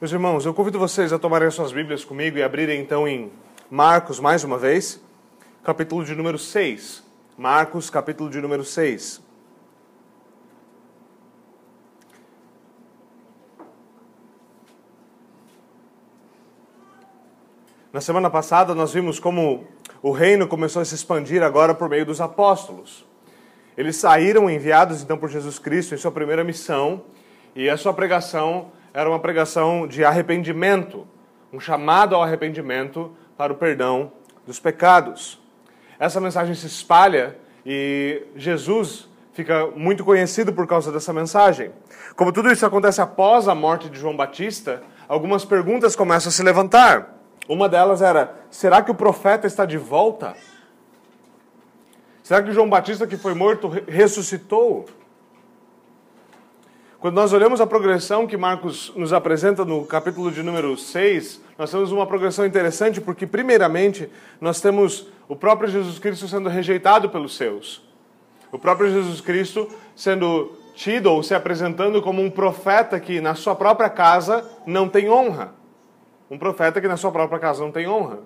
Meus irmãos, eu convido vocês a tomarem suas Bíblias comigo e abrirem então em Marcos mais uma vez, capítulo de número 6. Marcos, capítulo de número 6. Na semana passada nós vimos como o reino começou a se expandir agora por meio dos apóstolos. Eles saíram enviados então por Jesus Cristo em sua primeira missão e a sua pregação era uma pregação de arrependimento, um chamado ao arrependimento para o perdão dos pecados. Essa mensagem se espalha e Jesus fica muito conhecido por causa dessa mensagem. Como tudo isso acontece após a morte de João Batista, algumas perguntas começam a se levantar. Uma delas era: será que o profeta está de volta? Será que João Batista, que foi morto, ressuscitou? Quando nós olhamos a progressão que Marcos nos apresenta no capítulo de número 6, nós temos uma progressão interessante porque, primeiramente, nós temos o próprio Jesus Cristo sendo rejeitado pelos seus. O próprio Jesus Cristo sendo tido ou se apresentando como um profeta que, na sua própria casa, não tem honra. Um profeta que, na sua própria casa, não tem honra.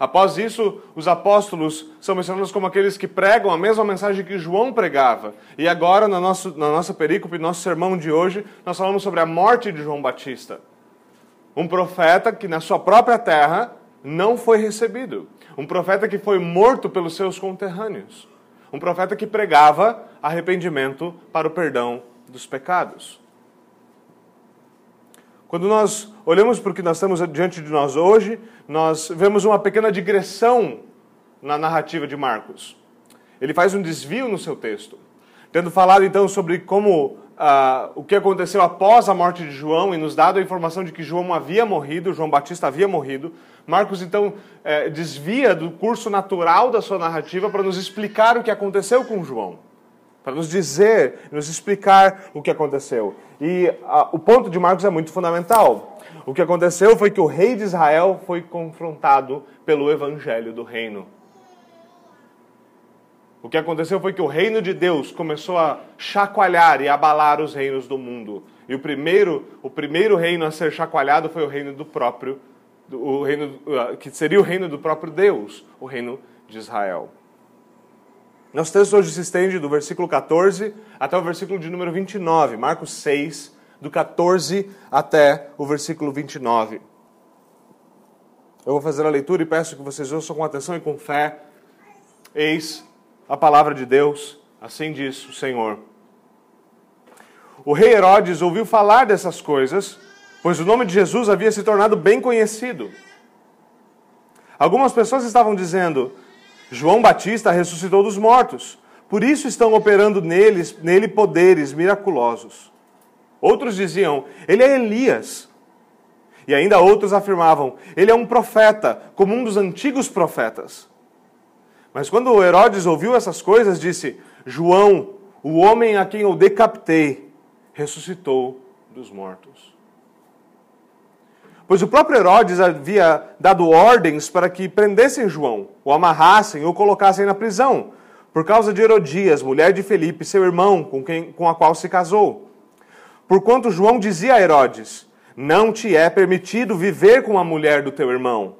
Após isso, os apóstolos são mencionados como aqueles que pregam a mesma mensagem que João pregava. E agora, na, nosso, na nossa perícope, nosso sermão de hoje, nós falamos sobre a morte de João Batista. Um profeta que, na sua própria terra, não foi recebido. Um profeta que foi morto pelos seus conterrâneos. Um profeta que pregava arrependimento para o perdão dos pecados. Quando nós olhamos para o que nós temos diante de nós hoje, nós vemos uma pequena digressão na narrativa de Marcos. Ele faz um desvio no seu texto, tendo falado então sobre como uh, o que aconteceu após a morte de João e nos dado a informação de que João havia morrido, João Batista havia morrido. Marcos então eh, desvia do curso natural da sua narrativa para nos explicar o que aconteceu com João para nos dizer, nos explicar o que aconteceu. E a, o ponto de Marcos é muito fundamental. O que aconteceu foi que o rei de Israel foi confrontado pelo evangelho do reino. O que aconteceu foi que o reino de Deus começou a chacoalhar e abalar os reinos do mundo. E o primeiro, o primeiro reino a ser chacoalhado foi o reino do próprio, o reino que seria o reino do próprio Deus, o reino de Israel. Nosso texto hoje se estende do versículo 14 até o versículo de número 29, Marcos 6, do 14 até o versículo 29. Eu vou fazer a leitura e peço que vocês ouçam com atenção e com fé. Eis a palavra de Deus, assim diz o Senhor. O rei Herodes ouviu falar dessas coisas, pois o nome de Jesus havia se tornado bem conhecido. Algumas pessoas estavam dizendo: João Batista ressuscitou dos mortos. Por isso estão operando neles, nele poderes miraculosos. Outros diziam, ele é Elias. E ainda outros afirmavam, ele é um profeta, como um dos antigos profetas. Mas quando Herodes ouviu essas coisas, disse: João, o homem a quem eu decapitei, ressuscitou dos mortos. Pois o próprio Herodes havia dado ordens para que prendessem João, o amarrassem ou colocassem na prisão, por causa de Herodias, mulher de Felipe, seu irmão, com, quem, com a qual se casou. Porquanto João dizia a Herodes: Não te é permitido viver com a mulher do teu irmão.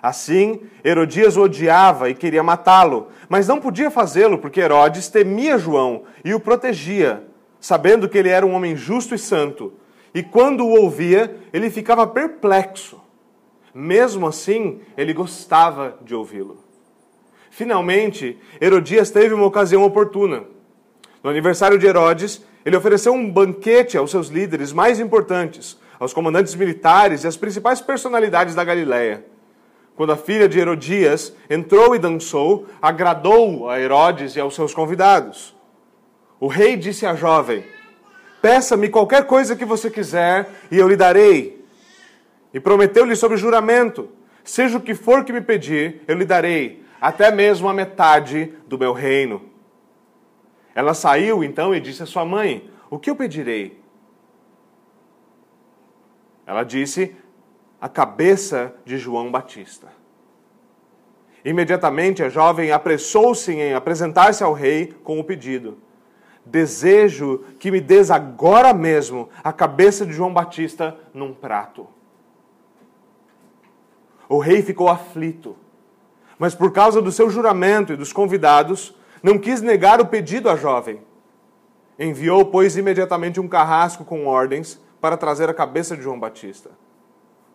Assim, Herodias o odiava e queria matá-lo, mas não podia fazê-lo porque Herodes temia João e o protegia, sabendo que ele era um homem justo e santo e quando o ouvia, ele ficava perplexo. Mesmo assim, ele gostava de ouvi-lo. Finalmente, Herodias teve uma ocasião oportuna. No aniversário de Herodes, ele ofereceu um banquete aos seus líderes mais importantes, aos comandantes militares e às principais personalidades da Galiléia. Quando a filha de Herodias entrou e dançou, agradou a Herodes e aos seus convidados. O rei disse à jovem: Peça-me qualquer coisa que você quiser e eu lhe darei. E prometeu-lhe sobre juramento: Seja o que for que me pedir, eu lhe darei, até mesmo a metade do meu reino. Ela saiu então e disse à sua mãe: O que eu pedirei? Ela disse: A cabeça de João Batista. Imediatamente a jovem apressou-se em apresentar-se ao rei com o pedido. Desejo que me des agora mesmo a cabeça de João Batista num prato. O rei ficou aflito, mas por causa do seu juramento e dos convidados, não quis negar o pedido à jovem. Enviou, pois, imediatamente um carrasco com ordens para trazer a cabeça de João Batista.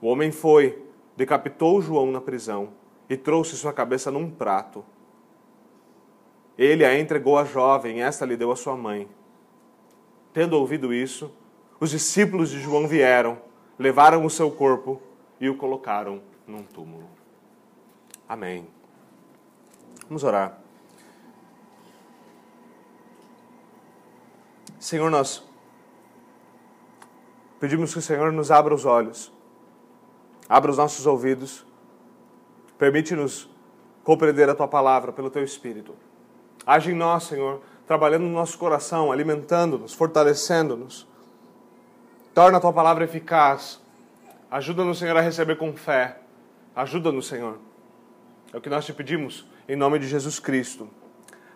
O homem foi, decapitou João na prisão e trouxe sua cabeça num prato. Ele a entregou à jovem, esta lhe deu a sua mãe. Tendo ouvido isso, os discípulos de João vieram, levaram o seu corpo e o colocaram num túmulo. Amém. Vamos orar. Senhor, nós pedimos que o Senhor nos abra os olhos, abra os nossos ouvidos, permite-nos compreender a tua palavra pelo teu Espírito. Age em nós, Senhor, trabalhando no nosso coração, alimentando-nos, fortalecendo-nos. Torna a tua palavra eficaz. Ajuda-nos, Senhor, a receber com fé. Ajuda-nos, Senhor. É o que nós te pedimos, em nome de Jesus Cristo.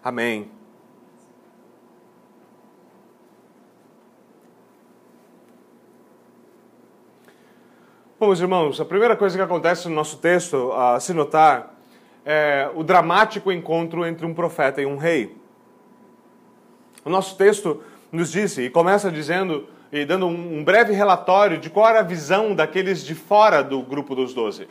Amém. Bom, meus irmãos, a primeira coisa que acontece no nosso texto, a se notar, é o dramático encontro entre um profeta e um rei. O nosso texto nos disse, e começa dizendo, e dando um breve relatório de qual era a visão daqueles de fora do grupo dos doze.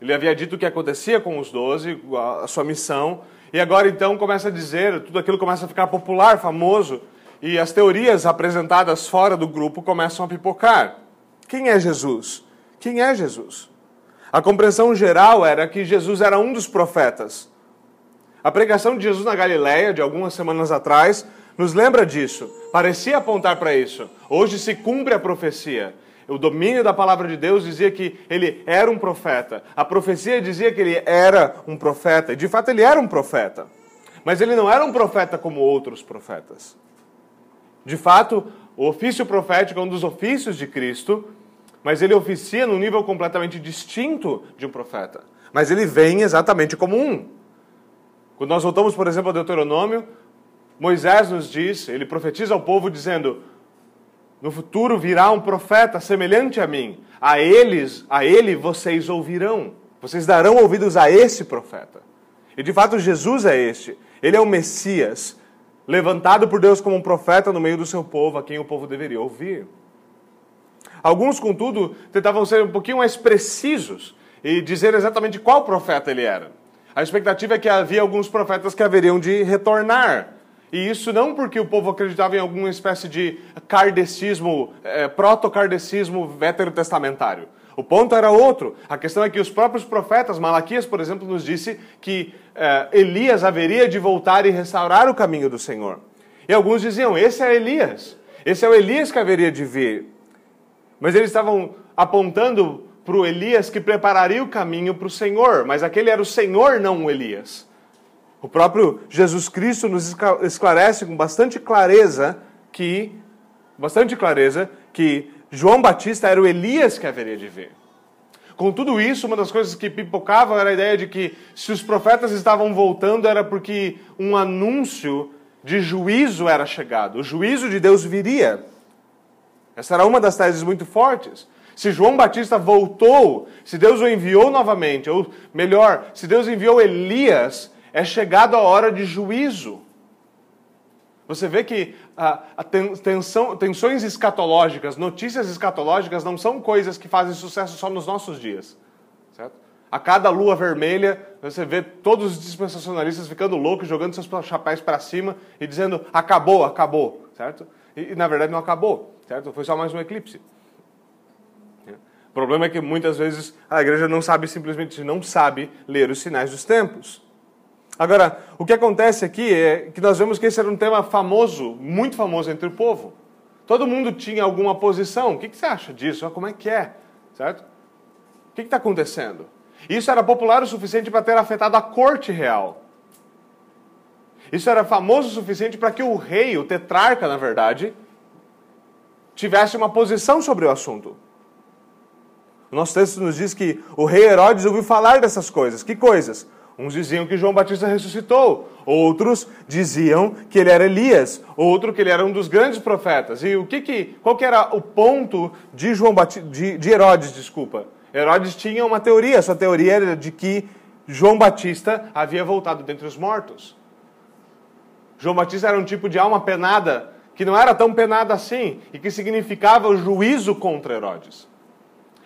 Ele havia dito o que acontecia com os doze, a sua missão, e agora então começa a dizer, tudo aquilo começa a ficar popular, famoso, e as teorias apresentadas fora do grupo começam a pipocar. Quem é Jesus? Quem é Jesus? A compreensão geral era que Jesus era um dos profetas. A pregação de Jesus na Galileia, de algumas semanas atrás, nos lembra disso. Parecia apontar para isso. Hoje se cumpre a profecia. O domínio da palavra de Deus dizia que ele era um profeta. A profecia dizia que ele era um profeta. E de fato ele era um profeta. Mas ele não era um profeta como outros profetas. De fato, o ofício profético é um dos ofícios de Cristo mas ele oficia num nível completamente distinto de um profeta. Mas ele vem exatamente como um. Quando nós voltamos, por exemplo, ao Deuteronômio, Moisés nos diz, ele profetiza ao povo dizendo: No futuro virá um profeta semelhante a mim. A eles, a ele vocês ouvirão. Vocês darão ouvidos a esse profeta. E de fato Jesus é este. Ele é o Messias, levantado por Deus como um profeta no meio do seu povo, a quem o povo deveria ouvir. Alguns, contudo, tentavam ser um pouquinho mais precisos e dizer exatamente qual profeta ele era. A expectativa é que havia alguns profetas que haveriam de retornar. E isso não porque o povo acreditava em alguma espécie de kardecismo, é, proto-kardecismo veterotestamentário. O ponto era outro. A questão é que os próprios profetas, Malaquias, por exemplo, nos disse que é, Elias haveria de voltar e restaurar o caminho do Senhor. E alguns diziam: esse é Elias. Esse é o Elias que haveria de vir. Mas eles estavam apontando para o Elias que prepararia o caminho para o Senhor, mas aquele era o Senhor, não o Elias. O próprio Jesus Cristo nos esclarece com bastante clareza que, bastante clareza, que João Batista era o Elias que haveria de vir. Com tudo isso, uma das coisas que pipocava era a ideia de que se os profetas estavam voltando era porque um anúncio de juízo era chegado, o juízo de Deus viria. Essa era uma das teses muito fortes. Se João Batista voltou, se Deus o enviou novamente, ou melhor, se Deus enviou Elias, é chegado a hora de juízo. Você vê que a, a tensão, tensões escatológicas, notícias escatológicas não são coisas que fazem sucesso só nos nossos dias. Certo? A cada lua vermelha, você vê todos os dispensacionalistas ficando loucos, jogando seus chapéus para cima e dizendo acabou, acabou. Certo? E, e na verdade não acabou certo? Foi só mais um eclipse. O problema é que muitas vezes a igreja não sabe, simplesmente não sabe ler os sinais dos tempos. Agora, o que acontece aqui é que nós vemos que esse era um tema famoso, muito famoso entre o povo. Todo mundo tinha alguma posição. O que, você acha disso? Como é que é? Certo? O que está acontecendo? Isso era popular o suficiente para ter afetado a corte real. Isso era famoso o suficiente para que o rei, o tetrarca, na verdade, tivesse uma posição sobre o assunto. O nosso texto nos diz que o rei Herodes ouviu falar dessas coisas. Que coisas? Uns diziam que João Batista ressuscitou, outros diziam que ele era Elias, outro que ele era um dos grandes profetas. E o que, que qual que era o ponto de João Batista, de, de Herodes, desculpa? Herodes tinha uma teoria, sua teoria era de que João Batista havia voltado dentre os mortos. João Batista era um tipo de alma penada que não era tão penada assim e que significava o juízo contra Herodes.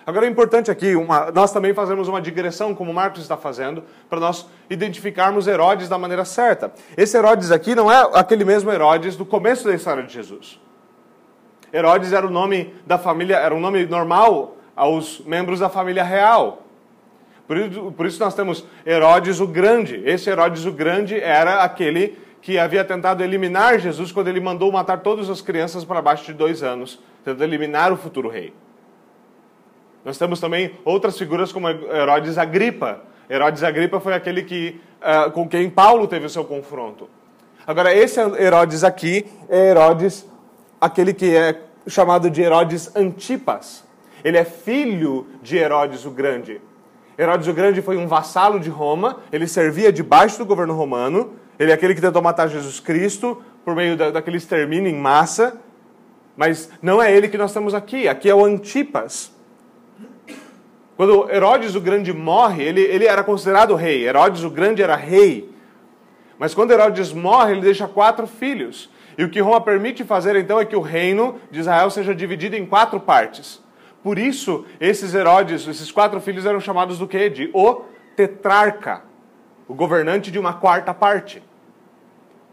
Agora é importante aqui, uma, nós também fazemos uma digressão, como Marcos está fazendo, para nós identificarmos Herodes da maneira certa. Esse Herodes aqui não é aquele mesmo Herodes do começo da história de Jesus. Herodes era o nome da família, era um nome normal aos membros da família real. Por isso, por isso nós temos Herodes o Grande. Esse Herodes o Grande era aquele que havia tentado eliminar Jesus quando ele mandou matar todas as crianças para baixo de dois anos, tentando eliminar o futuro rei. Nós temos também outras figuras como Herodes Agripa. Herodes Agripa foi aquele que, uh, com quem Paulo teve o seu confronto. Agora, esse Herodes aqui é Herodes, aquele que é chamado de Herodes Antipas. Ele é filho de Herodes o Grande. Herodes o Grande foi um vassalo de Roma, ele servia debaixo do governo romano, ele é aquele que tentou matar Jesus Cristo por meio da, daquele extermínio em massa, mas não é ele que nós temos aqui, aqui é o Antipas. Quando Herodes o Grande morre, ele, ele era considerado rei. Herodes o Grande era rei. Mas quando Herodes morre, ele deixa quatro filhos. E o que Roma permite fazer então é que o reino de Israel seja dividido em quatro partes. Por isso, esses Herodes, esses quatro filhos eram chamados do quê? De o tetrarca, o governante de uma quarta parte.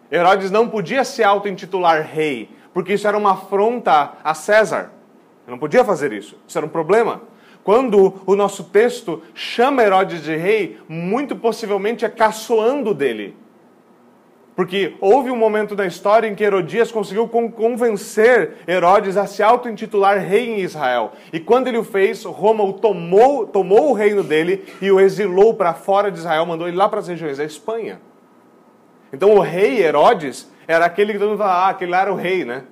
Herodes não podia se auto-intitular rei, porque isso era uma afronta a César. Ele não podia fazer isso. Isso era um problema. Quando o nosso texto chama Herodes de rei, muito possivelmente é caçoando dele. Porque houve um momento na história em que Herodias conseguiu convencer Herodes a se auto-intitular rei em Israel. E quando ele o fez, Roma o tomou, tomou o reino dele e o exilou para fora de Israel, mandou ele lá para as regiões da Espanha. Então o rei Herodes era aquele que todo mundo fala, ah, aquele lá era o rei, né?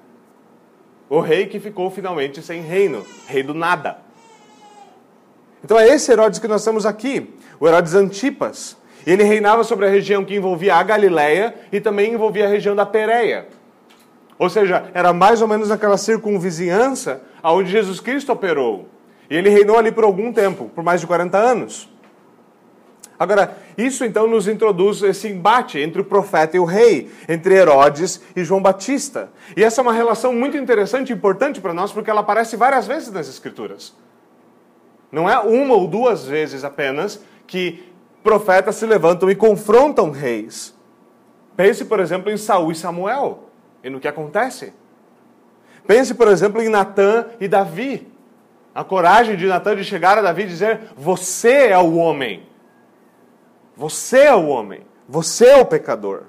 O rei que ficou finalmente sem reino, rei do nada. Então é esse Herodes que nós temos aqui, o Herodes Antipas. Ele reinava sobre a região que envolvia a Galileia e também envolvia a região da Pérea. Ou seja, era mais ou menos aquela circunvizinhança aonde Jesus Cristo operou. E ele reinou ali por algum tempo, por mais de 40 anos. Agora, isso então nos introduz esse embate entre o profeta e o rei, entre Herodes e João Batista. E essa é uma relação muito interessante e importante para nós, porque ela aparece várias vezes nas Escrituras. Não é uma ou duas vezes apenas que profetas se levantam e confrontam reis. Pense, por exemplo, em Saul e Samuel e no que acontece. Pense, por exemplo, em Natã e Davi. A coragem de Natã de chegar a Davi e dizer: Você é o homem. Você é o homem. Você é o pecador.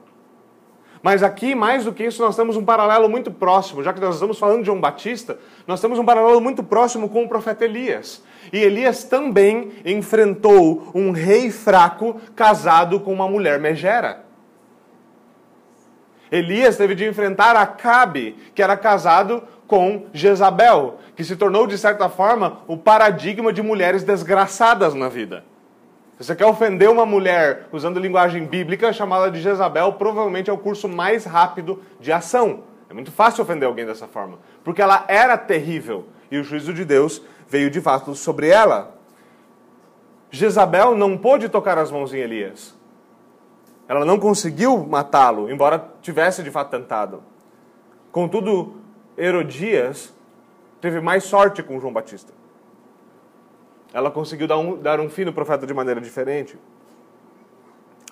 Mas aqui, mais do que isso, nós temos um paralelo muito próximo. Já que nós estamos falando de João Batista, nós temos um paralelo muito próximo com o profeta Elias. E Elias também enfrentou um rei fraco casado com uma mulher megera. Elias teve de enfrentar Acabe, que era casado com Jezabel, que se tornou, de certa forma, o paradigma de mulheres desgraçadas na vida. Se você quer ofender uma mulher usando linguagem bíblica, chamá-la de Jezabel provavelmente é o curso mais rápido de ação. É muito fácil ofender alguém dessa forma, porque ela era terrível e o juízo de Deus veio de fato sobre ela. Jezabel não pôde tocar as mãos em Elias. Ela não conseguiu matá-lo, embora tivesse de fato tentado. Contudo, Herodias teve mais sorte com João Batista. Ela conseguiu dar um, dar um fim no profeta de maneira diferente.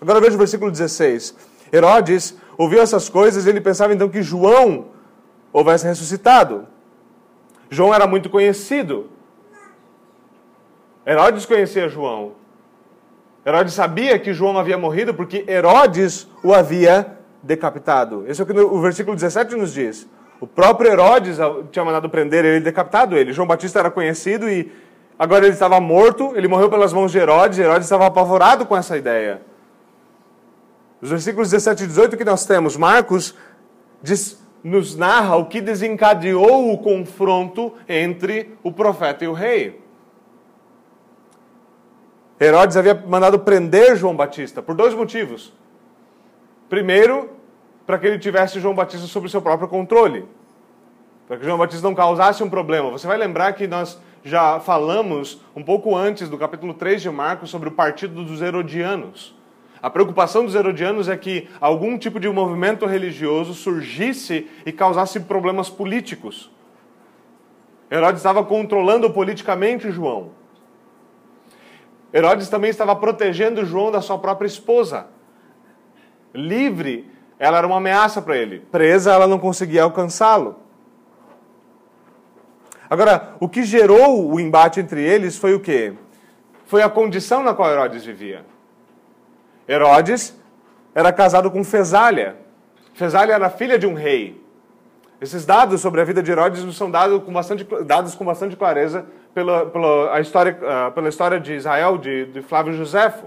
Agora veja o versículo 16. Herodes ouviu essas coisas e ele pensava então que João houvesse ressuscitado. João era muito conhecido. Herodes conhecia João. Herodes sabia que João havia morrido porque Herodes o havia decapitado. Esse é o que o versículo 17 nos diz. O próprio Herodes tinha mandado prender ele decapitado ele. João Batista era conhecido e Agora ele estava morto, ele morreu pelas mãos de Herodes, Herodes estava apavorado com essa ideia. Os versículos 17 e 18 que nós temos, Marcos diz, nos narra o que desencadeou o confronto entre o profeta e o rei. Herodes havia mandado prender João Batista por dois motivos. Primeiro, para que ele tivesse João Batista sob seu próprio controle, para que João Batista não causasse um problema. Você vai lembrar que nós já falamos um pouco antes do capítulo 3 de Marcos sobre o partido dos Herodianos. A preocupação dos Herodianos é que algum tipo de movimento religioso surgisse e causasse problemas políticos. Herodes estava controlando politicamente João. Herodes também estava protegendo João da sua própria esposa. Livre, ela era uma ameaça para ele. Presa, ela não conseguia alcançá-lo. Agora, o que gerou o embate entre eles foi o quê? Foi a condição na qual Herodes vivia. Herodes era casado com Fesália. Fesália era filha de um rei. Esses dados sobre a vida de Herodes são dados com bastante, dados com bastante clareza pela, pela, a história, uh, pela história de Israel, de, de Flávio Josefo.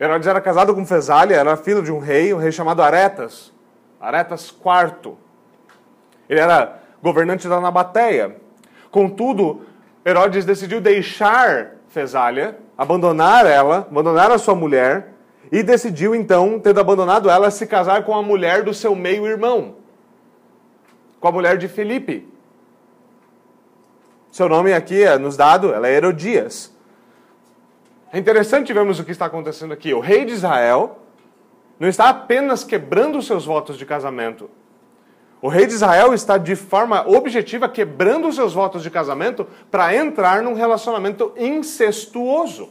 Herodes era casado com Fesália, era filho de um rei, um rei chamado Aretas. Aretas IV. Ele era governante da Nabateia. Contudo, Herodes decidiu deixar Fesália, abandonar ela, abandonar a sua mulher, e decidiu então, tendo abandonado ela, se casar com a mulher do seu meio-irmão, com a mulher de Filipe. Seu nome aqui é nos dado, ela é Herodias. É interessante vermos o que está acontecendo aqui. O rei de Israel não está apenas quebrando os seus votos de casamento. O rei de Israel está de forma objetiva quebrando os seus votos de casamento para entrar num relacionamento incestuoso.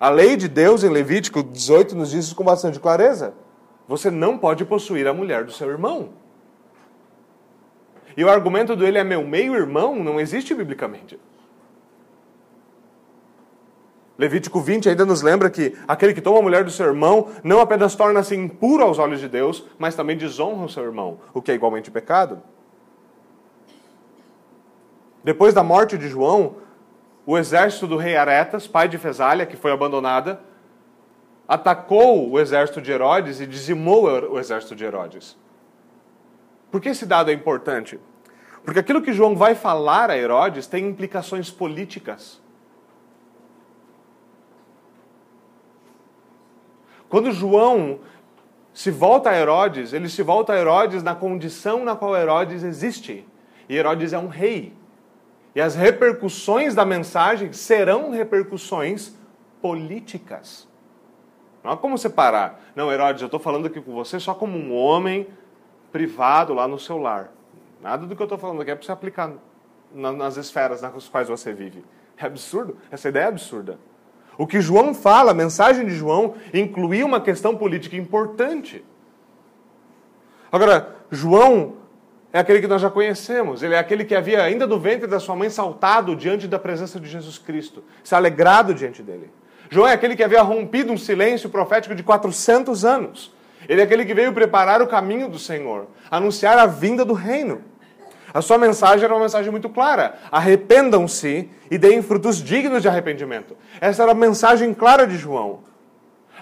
A lei de Deus em Levítico 18 nos diz isso com bastante clareza. Você não pode possuir a mulher do seu irmão. E o argumento dele é meu meio-irmão não existe biblicamente. Levítico 20 ainda nos lembra que aquele que toma a mulher do seu irmão não apenas torna-se impuro aos olhos de Deus, mas também desonra o seu irmão, o que é igualmente pecado. Depois da morte de João, o exército do rei Aretas, pai de Fesália, que foi abandonada, atacou o exército de Herodes e dizimou o exército de Herodes. Por que esse dado é importante? Porque aquilo que João vai falar a Herodes tem implicações políticas. Quando João se volta a Herodes, ele se volta a Herodes na condição na qual Herodes existe. E Herodes é um rei. E as repercussões da mensagem serão repercussões políticas. Não há como separar. Não, Herodes, eu estou falando aqui com você só como um homem privado lá no seu lar. Nada do que eu estou falando aqui é para você aplicar nas esferas nas quais você vive. É absurdo. Essa ideia é absurda. O que João fala, a mensagem de João, incluía uma questão política importante. Agora, João é aquele que nós já conhecemos. Ele é aquele que havia, ainda do ventre da sua mãe, saltado diante da presença de Jesus Cristo, se alegrado diante dele. João é aquele que havia rompido um silêncio profético de 400 anos. Ele é aquele que veio preparar o caminho do Senhor, anunciar a vinda do reino. A sua mensagem era uma mensagem muito clara: arrependam-se e deem frutos dignos de arrependimento. Essa era a mensagem clara de João.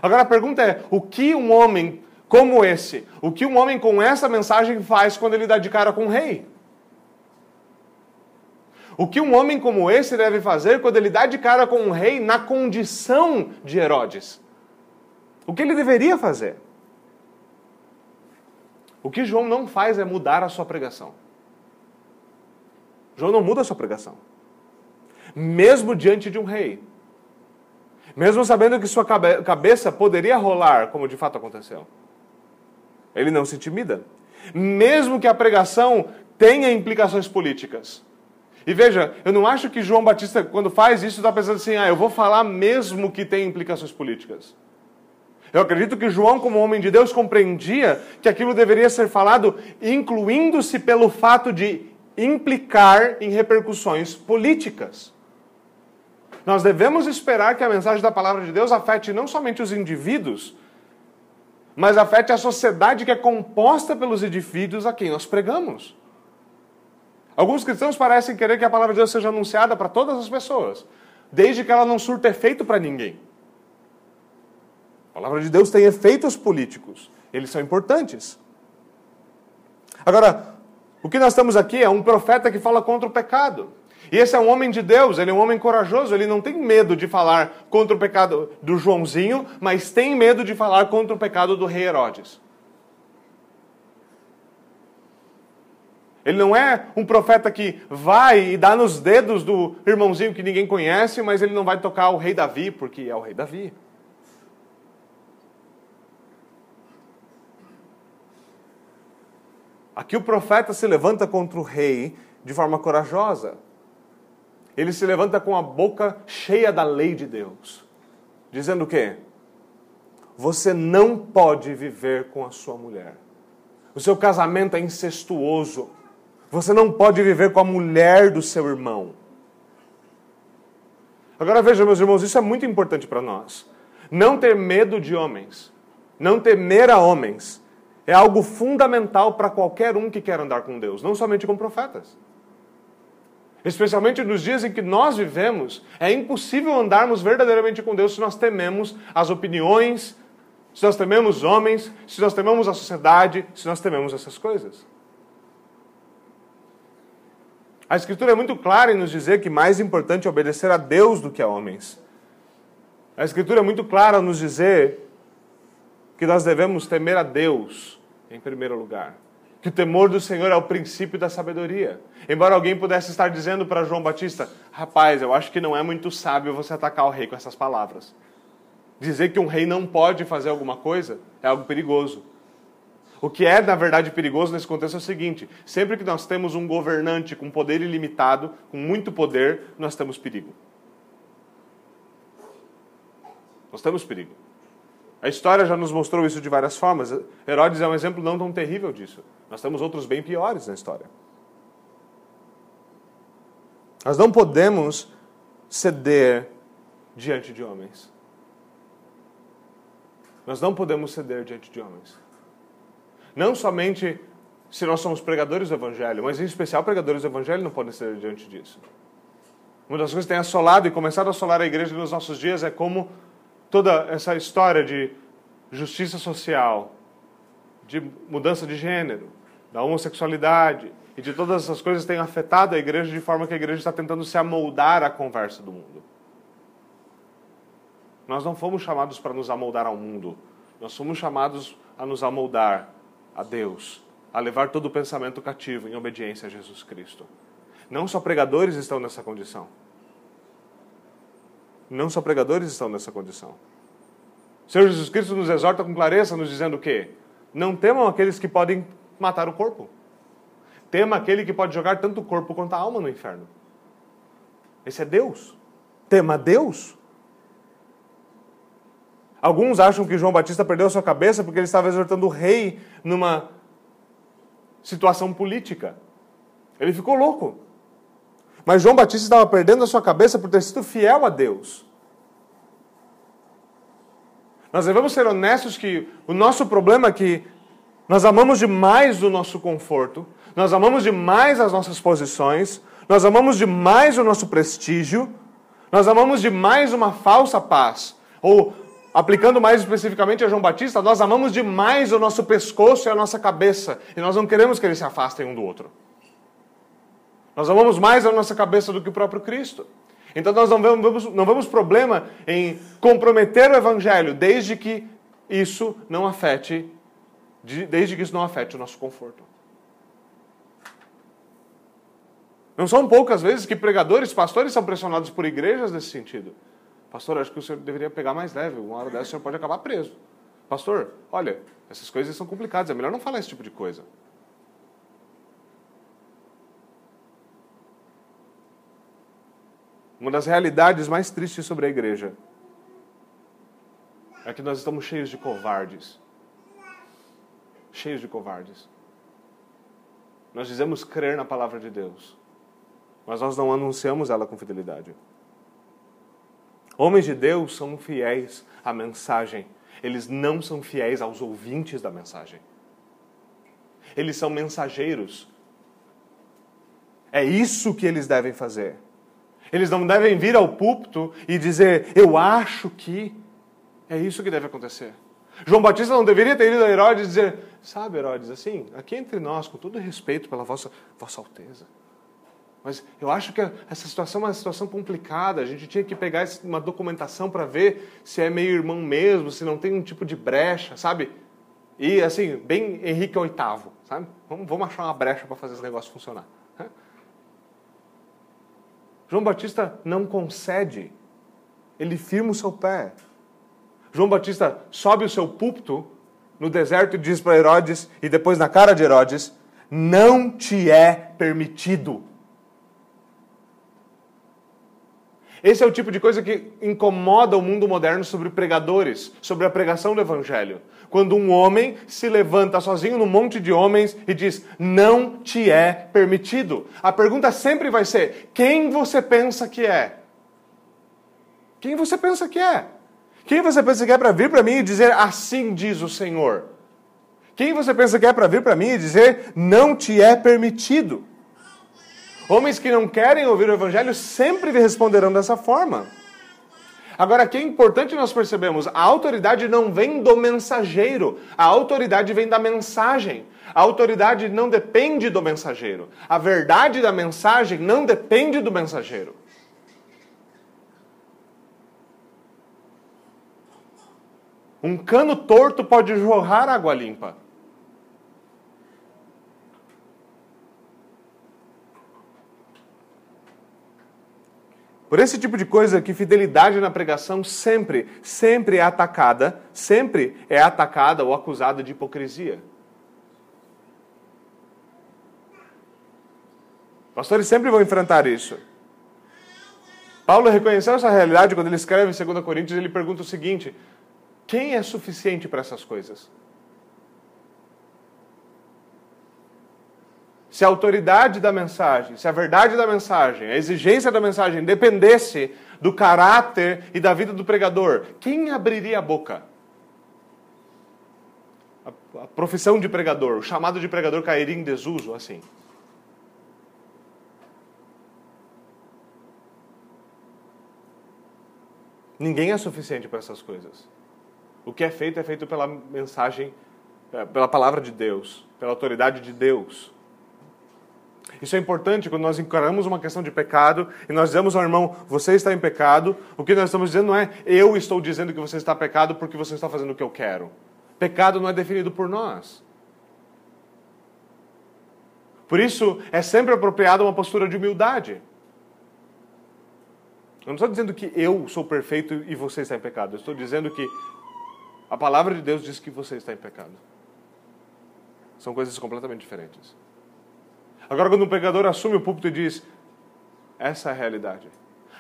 Agora a pergunta é: o que um homem como esse. O que um homem com essa mensagem faz quando ele dá de cara com o rei? O que um homem como esse deve fazer quando ele dá de cara com um rei na condição de Herodes? O que ele deveria fazer? O que João não faz é mudar a sua pregação. João não muda a sua pregação. Mesmo diante de um rei. Mesmo sabendo que sua cabeça poderia rolar, como de fato aconteceu. Ele não se intimida. Mesmo que a pregação tenha implicações políticas. E veja, eu não acho que João Batista, quando faz isso, está pensando assim, ah, eu vou falar mesmo que tenha implicações políticas. Eu acredito que João, como homem de Deus, compreendia que aquilo deveria ser falado incluindo-se pelo fato de implicar em repercussões políticas. Nós devemos esperar que a mensagem da palavra de Deus afete não somente os indivíduos, mas afete a sociedade que é composta pelos indivíduos a quem nós pregamos. Alguns cristãos parecem querer que a palavra de Deus seja anunciada para todas as pessoas, desde que ela não surta efeito para ninguém. A palavra de Deus tem efeitos políticos, eles são importantes. Agora, o que nós temos aqui é um profeta que fala contra o pecado. E esse é um homem de Deus, ele é um homem corajoso, ele não tem medo de falar contra o pecado do Joãozinho, mas tem medo de falar contra o pecado do rei Herodes. Ele não é um profeta que vai e dá nos dedos do irmãozinho que ninguém conhece, mas ele não vai tocar o rei Davi, porque é o rei Davi. Aqui o profeta se levanta contra o rei de forma corajosa. Ele se levanta com a boca cheia da lei de Deus, dizendo o quê? Você não pode viver com a sua mulher. O seu casamento é incestuoso. Você não pode viver com a mulher do seu irmão. Agora veja, meus irmãos, isso é muito importante para nós. Não ter medo de homens, não temer a homens, é algo fundamental para qualquer um que quer andar com Deus, não somente com profetas. Especialmente nos dias em que nós vivemos, é impossível andarmos verdadeiramente com Deus se nós tememos as opiniões, se nós tememos homens, se nós tememos a sociedade, se nós tememos essas coisas. A Escritura é muito clara em nos dizer que mais importante é obedecer a Deus do que a homens. A Escritura é muito clara em nos dizer que nós devemos temer a Deus em primeiro lugar. Que o temor do Senhor é o princípio da sabedoria. Embora alguém pudesse estar dizendo para João Batista: Rapaz, eu acho que não é muito sábio você atacar o rei com essas palavras. Dizer que um rei não pode fazer alguma coisa é algo perigoso. O que é, na verdade, perigoso nesse contexto é o seguinte: sempre que nós temos um governante com poder ilimitado, com muito poder, nós temos perigo. Nós temos perigo. A história já nos mostrou isso de várias formas. Herodes é um exemplo não tão terrível disso. Nós temos outros bem piores na história. Nós não podemos ceder diante de homens. Nós não podemos ceder diante de homens. Não somente se nós somos pregadores do Evangelho, mas em especial pregadores do Evangelho não podem ser diante disso. Uma das coisas que tem assolado e começado a assolar a igreja nos nossos dias é como toda essa história de justiça social, de mudança de gênero, da homossexualidade e de todas essas coisas tem afetado a igreja de forma que a igreja está tentando se amoldar à conversa do mundo. Nós não fomos chamados para nos amoldar ao mundo, nós fomos chamados a nos amoldar a Deus, a levar todo o pensamento cativo em obediência a Jesus Cristo. Não só pregadores estão nessa condição. Não só pregadores estão nessa condição. O Senhor Jesus Cristo nos exorta com clareza, nos dizendo o quê? Não temam aqueles que podem matar o corpo. Tema aquele que pode jogar tanto o corpo quanto a alma no inferno. Esse é Deus. Tema Deus. Alguns acham que João Batista perdeu a sua cabeça porque ele estava exortando o rei numa situação política. Ele ficou louco. Mas João Batista estava perdendo a sua cabeça por ter sido fiel a Deus. Nós devemos ser honestos que o nosso problema é que nós amamos demais o nosso conforto, nós amamos demais as nossas posições, nós amamos demais o nosso prestígio, nós amamos demais uma falsa paz, ou aplicando mais especificamente a João Batista, nós amamos demais o nosso pescoço e a nossa cabeça, e nós não queremos que eles se afastem um do outro. Nós amamos mais a nossa cabeça do que o próprio Cristo. Então nós não vemos, não vemos problema em comprometer o Evangelho, desde que isso não afete, desde que isso não afete o nosso conforto. Não são poucas vezes que pregadores, pastores são pressionados por igrejas nesse sentido. Pastor, acho que o senhor deveria pegar mais leve. Uma hora dessa o senhor pode acabar preso. Pastor, olha, essas coisas são complicadas. É melhor não falar esse tipo de coisa. Uma das realidades mais tristes sobre a igreja é que nós estamos cheios de covardes. Cheios de covardes. Nós dizemos crer na palavra de Deus, mas nós não anunciamos ela com fidelidade. Homens de Deus são fiéis à mensagem. Eles não são fiéis aos ouvintes da mensagem. Eles são mensageiros. É isso que eles devem fazer. Eles não devem vir ao púlpito e dizer, eu acho que. É isso que deve acontecer. João Batista não deveria ter ido a Herodes e dizer, sabe, Herodes, assim, aqui entre nós, com todo respeito pela vossa, vossa Alteza, Mas eu acho que essa situação é uma situação complicada. A gente tinha que pegar uma documentação para ver se é meio irmão mesmo, se não tem um tipo de brecha, sabe? E assim, bem Henrique VIII, sabe? Vamos, vamos achar uma brecha para fazer esse negócio funcionar. João Batista não concede, ele firma o seu pé. João Batista sobe o seu púlpito no deserto e diz para Herodes, e depois na cara de Herodes: Não te é permitido Esse é o tipo de coisa que incomoda o mundo moderno sobre pregadores, sobre a pregação do evangelho. Quando um homem se levanta sozinho num monte de homens e diz: Não te é permitido. A pergunta sempre vai ser: Quem você pensa que é? Quem você pensa que é? Quem você pensa que é para vir para mim e dizer: Assim diz o Senhor? Quem você pensa que é para vir para mim e dizer: Não te é permitido? Homens que não querem ouvir o evangelho sempre responderão dessa forma. Agora, que é importante nós percebemos, a autoridade não vem do mensageiro, a autoridade vem da mensagem. A autoridade não depende do mensageiro. A verdade da mensagem não depende do mensageiro. Um cano torto pode jorrar água limpa. Por esse tipo de coisa que fidelidade na pregação sempre, sempre é atacada, sempre é atacada ou acusada de hipocrisia. Pastores sempre vão enfrentar isso. Paulo reconheceu essa realidade quando ele escreve em 2 Coríntios, ele pergunta o seguinte: quem é suficiente para essas coisas? Se a autoridade da mensagem, se a verdade da mensagem, a exigência da mensagem dependesse do caráter e da vida do pregador, quem abriria a boca? A, a profissão de pregador, o chamado de pregador cairia em desuso assim. Ninguém é suficiente para essas coisas. O que é feito é feito pela mensagem, pela palavra de Deus, pela autoridade de Deus. Isso é importante quando nós encaramos uma questão de pecado e nós dizemos ao irmão, você está em pecado. O que nós estamos dizendo não é, eu estou dizendo que você está pecado porque você está fazendo o que eu quero. Pecado não é definido por nós. Por isso, é sempre apropriada uma postura de humildade. Eu não estou dizendo que eu sou perfeito e você está em pecado. Eu estou dizendo que a palavra de Deus diz que você está em pecado. São coisas completamente diferentes. Agora, quando um pregador assume o púlpito e diz: essa é a realidade.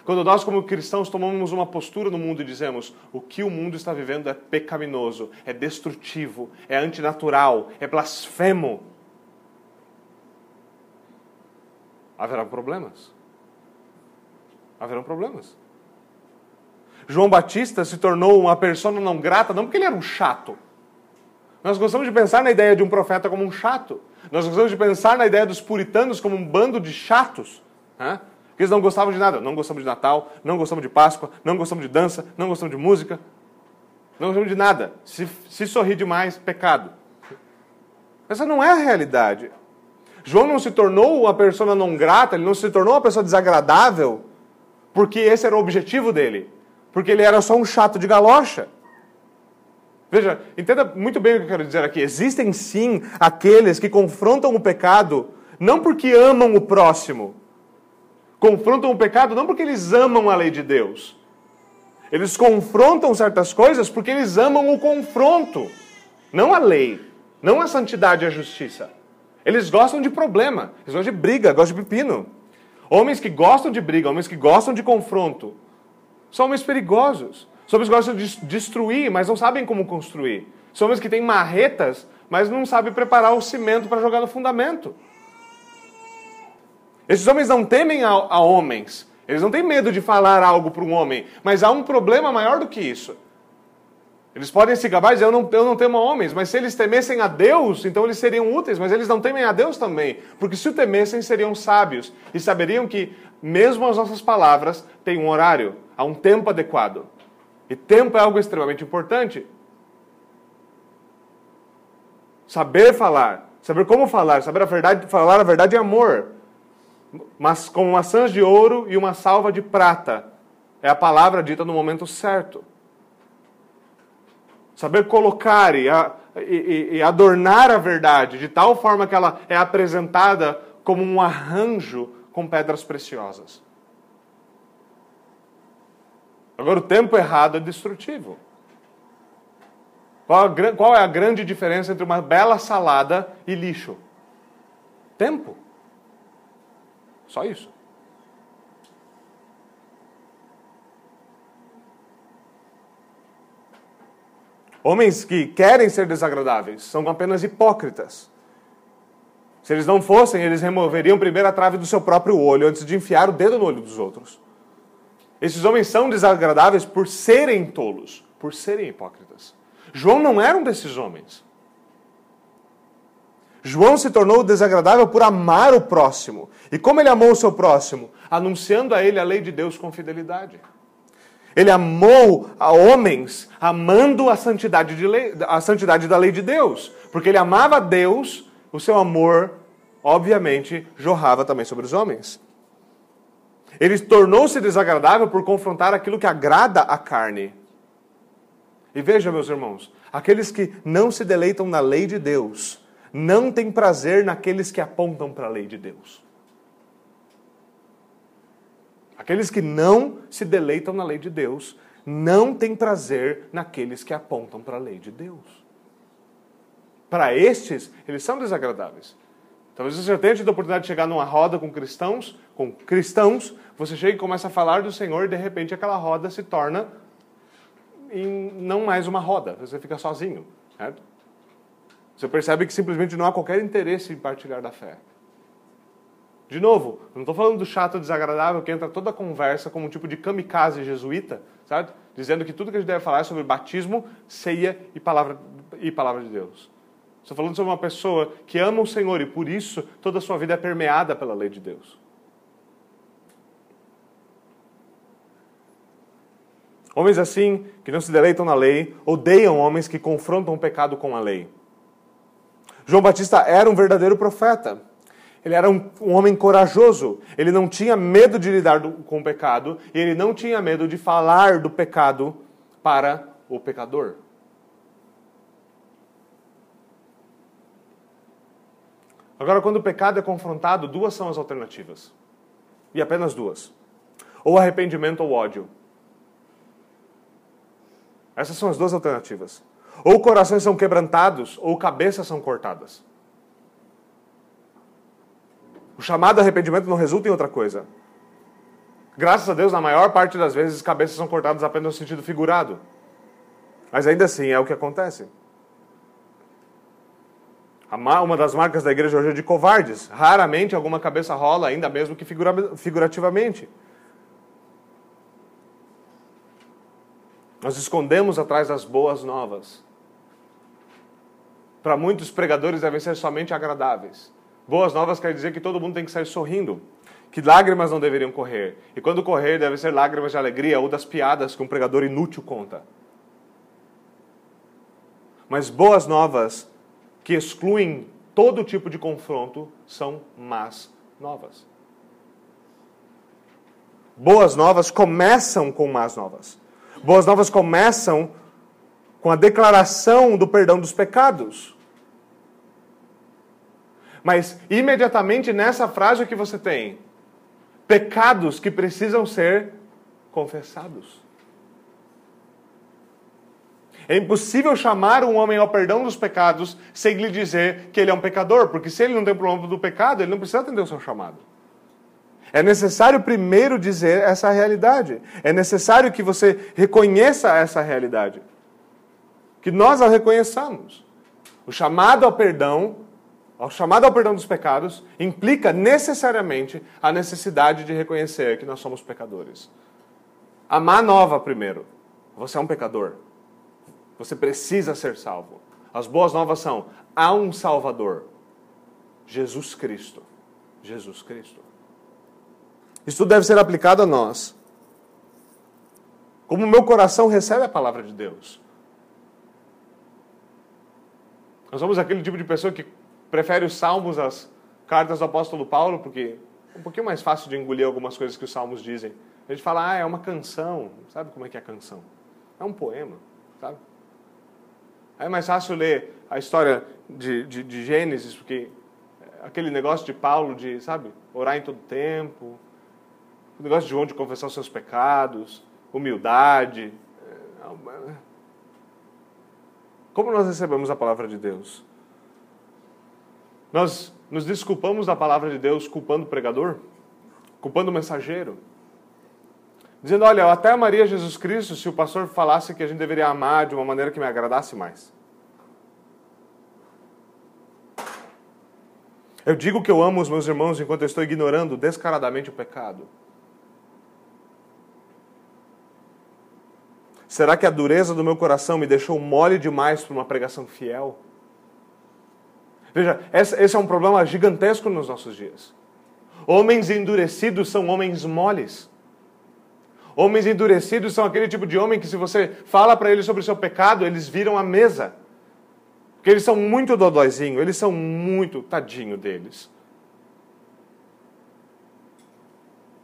Quando nós, como cristãos, tomamos uma postura no mundo e dizemos: o que o mundo está vivendo é pecaminoso, é destrutivo, é antinatural, é blasfemo, haverá problemas. Haverão problemas. João Batista se tornou uma pessoa não grata não porque ele era um chato. Nós gostamos de pensar na ideia de um profeta como um chato. Nós gostamos de pensar na ideia dos puritanos como um bando de chatos. Né? Eles não gostavam de nada. Não gostamos de Natal, não gostamos de Páscoa, não gostamos de dança, não gostamos de música. Não gostamos de nada. Se, se sorrir demais, pecado. Essa não é a realidade. João não se tornou uma pessoa não grata, ele não se tornou uma pessoa desagradável, porque esse era o objetivo dele. Porque ele era só um chato de galocha. Veja, entenda muito bem o que eu quero dizer aqui. Existem sim aqueles que confrontam o pecado não porque amam o próximo. Confrontam o pecado não porque eles amam a lei de Deus. Eles confrontam certas coisas porque eles amam o confronto, não a lei, não a santidade e a justiça. Eles gostam de problema, eles gostam de briga, gostam de pepino. Homens que gostam de briga, homens que gostam de confronto, são homens perigosos. São homens gostam de destruir, mas não sabem como construir. São homens que têm marretas, mas não sabem preparar o cimento para jogar no fundamento. Esses homens não temem a, a homens. Eles não têm medo de falar algo para um homem. Mas há um problema maior do que isso. Eles podem se gabar e dizer, eu não, eu não temo a homens, mas se eles temessem a Deus, então eles seriam úteis, mas eles não temem a Deus também, porque se o temessem, seriam sábios e saberiam que, mesmo as nossas palavras, têm um horário, há um tempo adequado. E tempo é algo extremamente importante. Saber falar, saber como falar, saber a verdade, falar a verdade é amor. mas como maçãs de ouro e uma salva de prata. É a palavra dita no momento certo. Saber colocar e, a, e, e adornar a verdade de tal forma que ela é apresentada como um arranjo com pedras preciosas. Agora, o tempo errado é destrutivo. Qual, a, qual é a grande diferença entre uma bela salada e lixo? Tempo. Só isso. Homens que querem ser desagradáveis são apenas hipócritas. Se eles não fossem, eles removeriam primeiro a trave do seu próprio olho antes de enfiar o dedo no olho dos outros. Esses homens são desagradáveis por serem tolos, por serem hipócritas. João não era um desses homens. João se tornou desagradável por amar o próximo. E como ele amou o seu próximo? Anunciando a ele a lei de Deus com fidelidade. Ele amou a homens amando a santidade, de lei, a santidade da lei de Deus. Porque ele amava Deus, o seu amor, obviamente, jorrava também sobre os homens. Ele tornou-se desagradável por confrontar aquilo que agrada a carne. E veja, meus irmãos, aqueles que não se deleitam na lei de Deus, não têm prazer naqueles que apontam para a lei de Deus. Aqueles que não se deleitam na lei de Deus não têm prazer naqueles que apontam para a lei de Deus. Para estes, eles são desagradáveis. Talvez você tenha tido a oportunidade de chegar numa roda com cristãos, com cristãos, você chega e começa a falar do Senhor e de repente aquela roda se torna em não mais uma roda, você fica sozinho. Certo? Você percebe que simplesmente não há qualquer interesse em partilhar da fé. De novo, não estou falando do chato desagradável que entra toda a conversa como um tipo de kamikaze jesuíta, sabe? Dizendo que tudo que a gente deve falar é sobre batismo, ceia e palavra, e palavra de Deus. Estou falando sobre uma pessoa que ama o Senhor e por isso toda a sua vida é permeada pela lei de Deus. Homens assim, que não se deleitam na lei, odeiam homens que confrontam o pecado com a lei. João Batista era um verdadeiro profeta. Ele era um, um, homem corajoso. Ele não tinha medo de lidar do, com o pecado e ele não tinha medo de falar do pecado para o pecador. Agora, quando o pecado é confrontado, duas são as alternativas. E apenas duas: ou arrependimento ou ódio. Essas são as duas alternativas. Ou corações são quebrantados, ou cabeças são cortadas. O chamado arrependimento não resulta em outra coisa. Graças a Deus, na maior parte das vezes, cabeças são cortadas apenas no sentido figurado. Mas ainda assim é o que acontece. Uma das marcas da igreja hoje é de covardes. Raramente alguma cabeça rola, ainda mesmo que figurativamente. Nós escondemos atrás das boas novas. Para muitos pregadores devem ser somente agradáveis. Boas novas quer dizer que todo mundo tem que sair sorrindo, que lágrimas não deveriam correr. E quando correr, deve ser lágrimas de alegria ou das piadas que um pregador inútil conta. Mas boas novas que excluem todo tipo de confronto são más novas. Boas novas começam com más novas. Boas novas começam com a declaração do perdão dos pecados. Mas imediatamente nessa frase que você tem, pecados que precisam ser confessados. É impossível chamar um homem ao perdão dos pecados sem lhe dizer que ele é um pecador, porque se ele não tem problema do pecado, ele não precisa atender o seu chamado. É necessário primeiro dizer essa realidade. É necessário que você reconheça essa realidade. Que nós a reconheçamos. O chamado ao perdão ao chamado ao perdão dos pecados, implica necessariamente a necessidade de reconhecer que nós somos pecadores. A má nova, primeiro. Você é um pecador. Você precisa ser salvo. As boas novas são: há um Salvador. Jesus Cristo. Jesus Cristo. Isso tudo deve ser aplicado a nós. Como o meu coração recebe a palavra de Deus. Nós somos aquele tipo de pessoa que prefere os salmos às cartas do apóstolo Paulo, porque um pouquinho mais fácil de engolir algumas coisas que os salmos dizem. A gente fala, ah, é uma canção. Sabe como é que é canção? É um poema, sabe? Aí é mais fácil ler a história de, de, de Gênesis, porque aquele negócio de Paulo de, sabe, orar em todo tempo, o negócio de João de confessar os seus pecados, humildade. É, como nós recebemos a palavra de Deus? Nós nos desculpamos da palavra de Deus culpando o pregador? Culpando o mensageiro? Dizendo, olha, eu até amaria Jesus Cristo se o pastor falasse que a gente deveria amar de uma maneira que me agradasse mais. Eu digo que eu amo os meus irmãos enquanto eu estou ignorando descaradamente o pecado. Será que a dureza do meu coração me deixou mole demais para uma pregação fiel? Veja, esse é um problema gigantesco nos nossos dias. Homens endurecidos são homens moles. Homens endurecidos são aquele tipo de homem que, se você fala para eles sobre o seu pecado, eles viram a mesa. Porque eles são muito dodóizinho, eles são muito tadinho deles.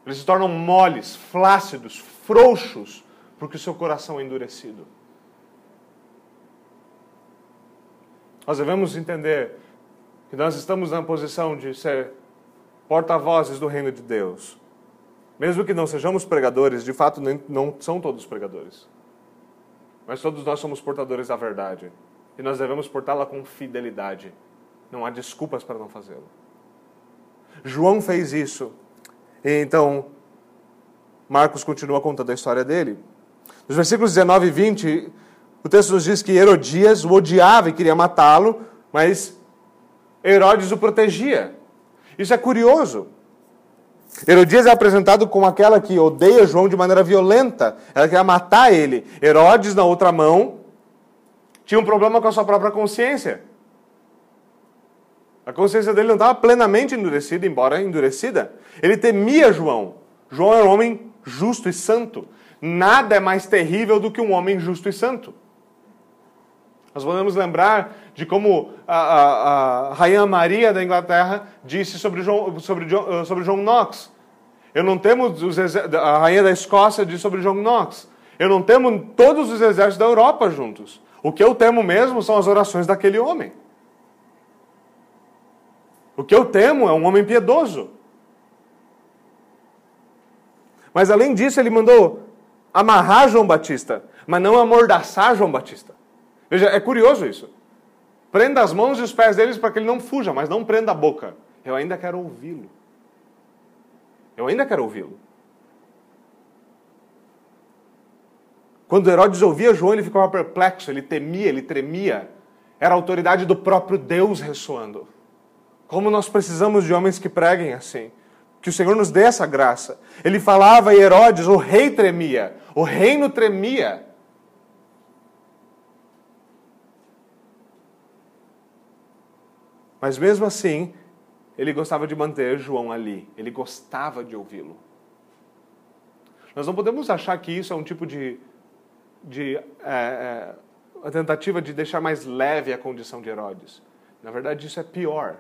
Eles se tornam moles, flácidos, frouxos, porque o seu coração é endurecido. Nós devemos entender que nós estamos na posição de ser porta-vozes do reino de Deus. Mesmo que não sejamos pregadores, de fato não são todos pregadores. Mas todos nós somos portadores da verdade. E nós devemos portá-la com fidelidade. Não há desculpas para não fazê-lo. João fez isso. E então, Marcos continua contando a história dele. Nos versículos 19 e 20, o texto nos diz que Herodias o odiava e queria matá-lo, mas Herodes o protegia. Isso é curioso. Herodias é apresentado como aquela que odeia João de maneira violenta. Ela quer matar ele. Herodes, na outra mão, tinha um problema com a sua própria consciência. A consciência dele não estava plenamente endurecida, embora endurecida. Ele temia João. João era um homem justo e santo. Nada é mais terrível do que um homem justo e santo. Nós podemos lembrar de como a, a, a Rainha Maria da Inglaterra disse sobre João, sobre, sobre João Knox. Eu não temo os, a Rainha da Escócia disse sobre João Knox. Eu não temo todos os exércitos da Europa juntos. O que eu temo mesmo são as orações daquele homem. O que eu temo é um homem piedoso. Mas além disso, ele mandou amarrar João Batista, mas não amordaçar João Batista. Veja, é curioso isso. Prenda as mãos e os pés deles para que ele não fuja, mas não prenda a boca. Eu ainda quero ouvi-lo. Eu ainda quero ouvi-lo. Quando Herodes ouvia João, ele ficava perplexo, ele temia, ele tremia. Era a autoridade do próprio Deus ressoando. Como nós precisamos de homens que preguem assim. Que o Senhor nos dê essa graça. Ele falava e Herodes, o rei tremia, o reino tremia. Mas mesmo assim, ele gostava de manter João ali, ele gostava de ouvi-lo. Nós não podemos achar que isso é um tipo de, de é, é, tentativa de deixar mais leve a condição de Herodes. Na verdade, isso é pior.